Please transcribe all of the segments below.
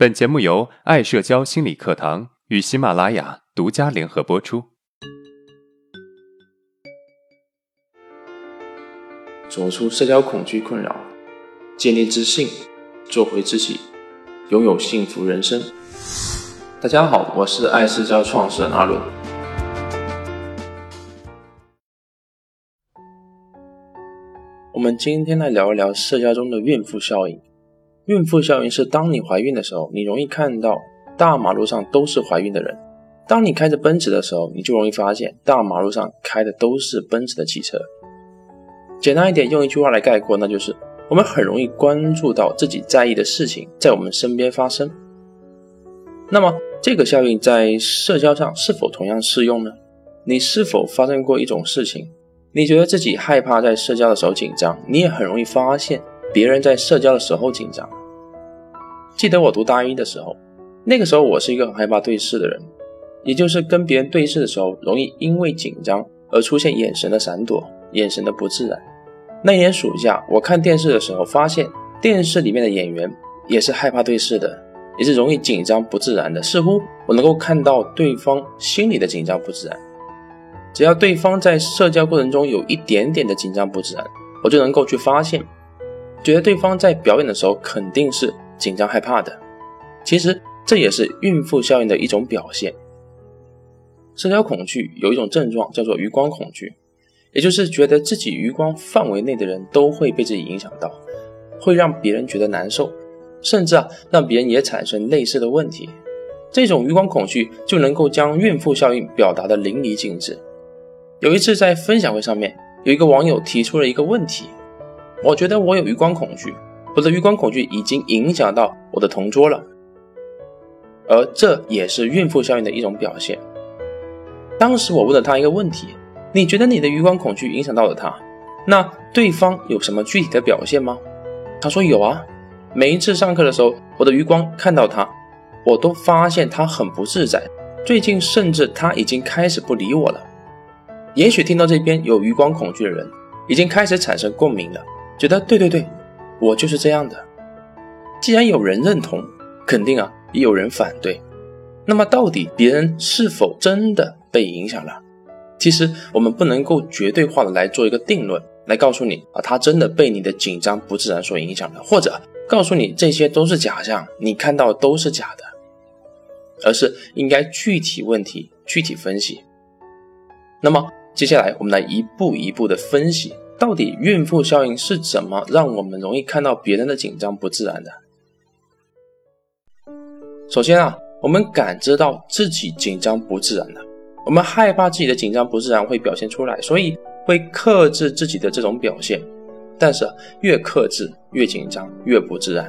本节目由爱社交心理课堂与喜马拉雅独家联合播出。走出社交恐惧困扰，建立自信，做回自己，拥有幸福人生。大家好，我是爱社交创始人阿伦。我们今天来聊一聊社交中的孕妇效应。孕妇效应是当你怀孕的时候，你容易看到大马路上都是怀孕的人；当你开着奔驰的时候，你就容易发现大马路上开的都是奔驰的汽车。简单一点，用一句话来概括，那就是我们很容易关注到自己在意的事情在我们身边发生。那么，这个效应在社交上是否同样适用呢？你是否发生过一种事情？你觉得自己害怕在社交的时候紧张，你也很容易发现别人在社交的时候紧张。记得我读大一的时候，那个时候我是一个很害怕对视的人，也就是跟别人对视的时候，容易因为紧张而出现眼神的闪躲、眼神的不自然。那年暑假，我看电视的时候，发现电视里面的演员也是害怕对视的。也是容易紧张不自然的，似乎我能够看到对方心里的紧张不自然。只要对方在社交过程中有一点点的紧张不自然，我就能够去发现，觉得对方在表演的时候肯定是紧张害怕的。其实这也是孕妇效应的一种表现。社交恐惧有一种症状叫做余光恐惧，也就是觉得自己余光范围内的人都会被自己影响到，会让别人觉得难受。甚至啊，让别人也产生类似的问题，这种余光恐惧就能够将孕妇效应表达的淋漓尽致。有一次在分享会上面，有一个网友提出了一个问题：我觉得我有余光恐惧，我的余光恐惧已经影响到我的同桌了，而这也是孕妇效应的一种表现。当时我问了他一个问题：你觉得你的余光恐惧影响到了他？那对方有什么具体的表现吗？他说有啊。每一次上课的时候，我的余光看到他，我都发现他很不自在。最近甚至他已经开始不理我了。也许听到这边有余光恐惧的人，已经开始产生共鸣了，觉得对对对，我就是这样的。既然有人认同，肯定啊也有人反对。那么到底别人是否真的被影响了？其实我们不能够绝对化的来做一个定论，来告诉你啊，他真的被你的紧张不自然所影响了，或者。告诉你这些都是假象，你看到都是假的，而是应该具体问题具体分析。那么接下来我们来一步一步的分析，到底孕妇效应是怎么让我们容易看到别人的紧张不自然的？首先啊，我们感知到自己紧张不自然的，我们害怕自己的紧张不自然会表现出来，所以会克制自己的这种表现。但是越克制越紧张越不自然，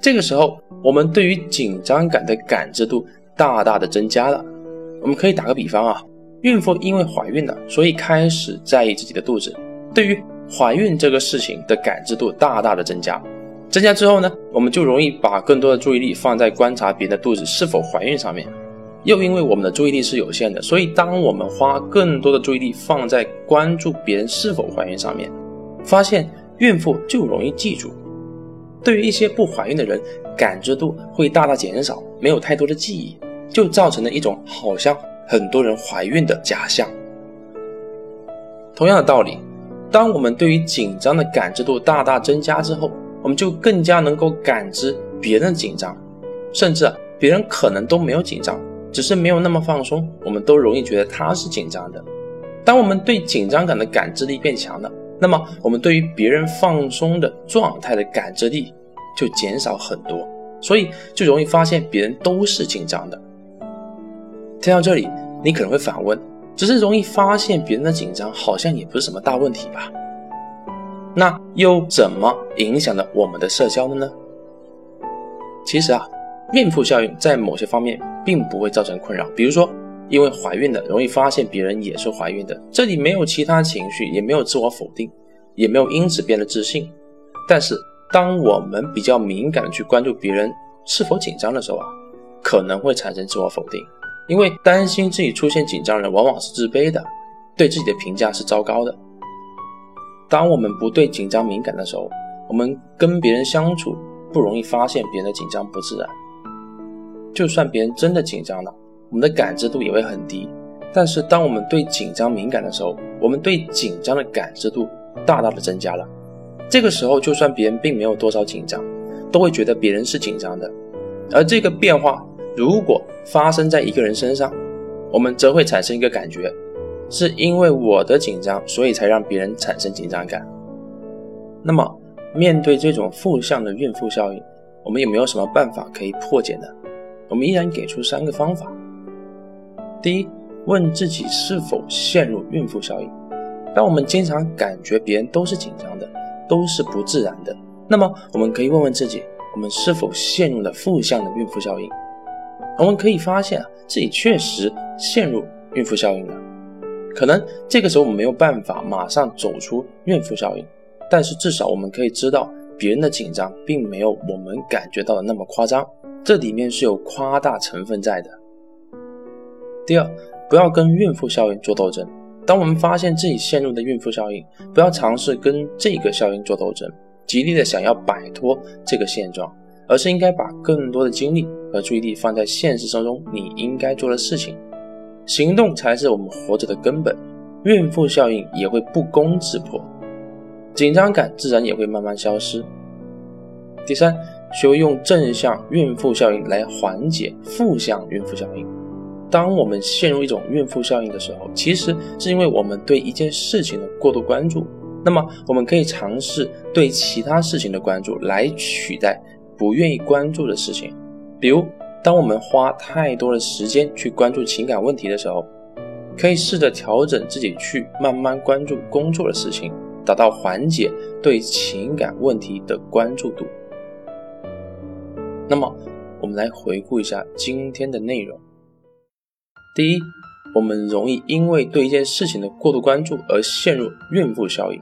这个时候我们对于紧张感的感知度大大的增加了。我们可以打个比方啊，孕妇因为怀孕了，所以开始在意自己的肚子，对于怀孕这个事情的感知度大大的增加。增加之后呢，我们就容易把更多的注意力放在观察别人的肚子是否怀孕上面。又因为我们的注意力是有限的，所以当我们花更多的注意力放在关注别人是否怀孕上面。发现孕妇就容易记住，对于一些不怀孕的人，感知度会大大减少，没有太多的记忆，就造成了一种好像很多人怀孕的假象。同样的道理，当我们对于紧张的感知度大大增加之后，我们就更加能够感知别人紧张，甚至别人可能都没有紧张，只是没有那么放松，我们都容易觉得他是紧张的。当我们对紧张感的感知力变强了。那么，我们对于别人放松的状态的感知力就减少很多，所以就容易发现别人都是紧张的。听到这里，你可能会反问：只是容易发现别人的紧张，好像也不是什么大问题吧？那又怎么影响了我们的社交的呢？其实啊，孕妇效应在某些方面并不会造成困扰，比如说。因为怀孕的容易发现别人也是怀孕的，这里没有其他情绪，也没有自我否定，也没有因此变得自信。但是，当我们比较敏感的去关注别人是否紧张的时候啊，可能会产生自我否定，因为担心自己出现紧张人往往是自卑的，对自己的评价是糟糕的。当我们不对紧张敏感的时候，我们跟别人相处不容易发现别人的紧张不自然，就算别人真的紧张了，我们的感知度也会很低。但是当我们对紧张敏感的时候，我们对紧张的感知度大大的增加了。这个时候，就算别人并没有多少紧张，都会觉得别人是紧张的。而这个变化如果发生在一个人身上，我们则会产生一个感觉，是因为我的紧张，所以才让别人产生紧张感。那么，面对这种负向的孕妇效应，我们有没有什么办法可以破解呢？我们依然给出三个方法。第一，问自己是否陷入孕妇效应。当我们经常感觉别人都是紧张的，都是不自然的，那么我们可以问问自己，我们是否陷入了负向的孕妇效应？我们可以发现啊，自己确实陷入孕妇效应了。可能这个时候我们没有办法马上走出孕妇效应，但是至少我们可以知道，别人的紧张并没有我们感觉到的那么夸张，这里面是有夸大成分在的。第二，不要跟孕妇效应做斗争。当我们发现自己陷入的孕妇效应，不要尝试跟这个效应做斗争，极力的想要摆脱这个现状，而是应该把更多的精力和注意力放在现实生活中你应该做的事情。行动才是我们活着的根本，孕妇效应也会不攻自破，紧张感自然也会慢慢消失。第三，学会用正向孕妇效应来缓解负向孕妇效应。当我们陷入一种孕妇效应的时候，其实是因为我们对一件事情的过度关注。那么，我们可以尝试对其他事情的关注来取代不愿意关注的事情。比如，当我们花太多的时间去关注情感问题的时候，可以试着调整自己去慢慢关注工作的事情，达到缓解对情感问题的关注度。那么，我们来回顾一下今天的内容。第一，我们容易因为对一件事情的过度关注而陷入孕妇效应。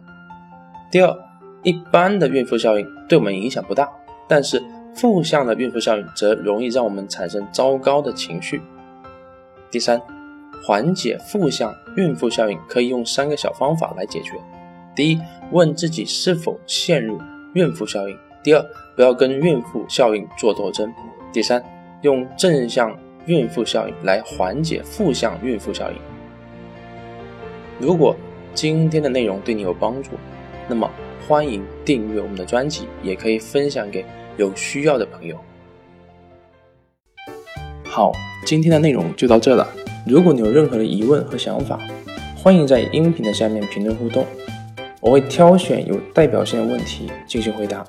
第二，一般的孕妇效应对我们影响不大，但是负向的孕妇效应则容易让我们产生糟糕的情绪。第三，缓解负向孕妇效应可以用三个小方法来解决：第一，问自己是否陷入孕妇效应；第二，不要跟孕妇效应做斗争；第三，用正向。孕妇效应来缓解负向孕妇效应。如果今天的内容对你有帮助，那么欢迎订阅我们的专辑，也可以分享给有需要的朋友。好，今天的内容就到这了。如果你有任何的疑问和想法，欢迎在音频的下面评论互动，我会挑选有代表性的问题进行回答。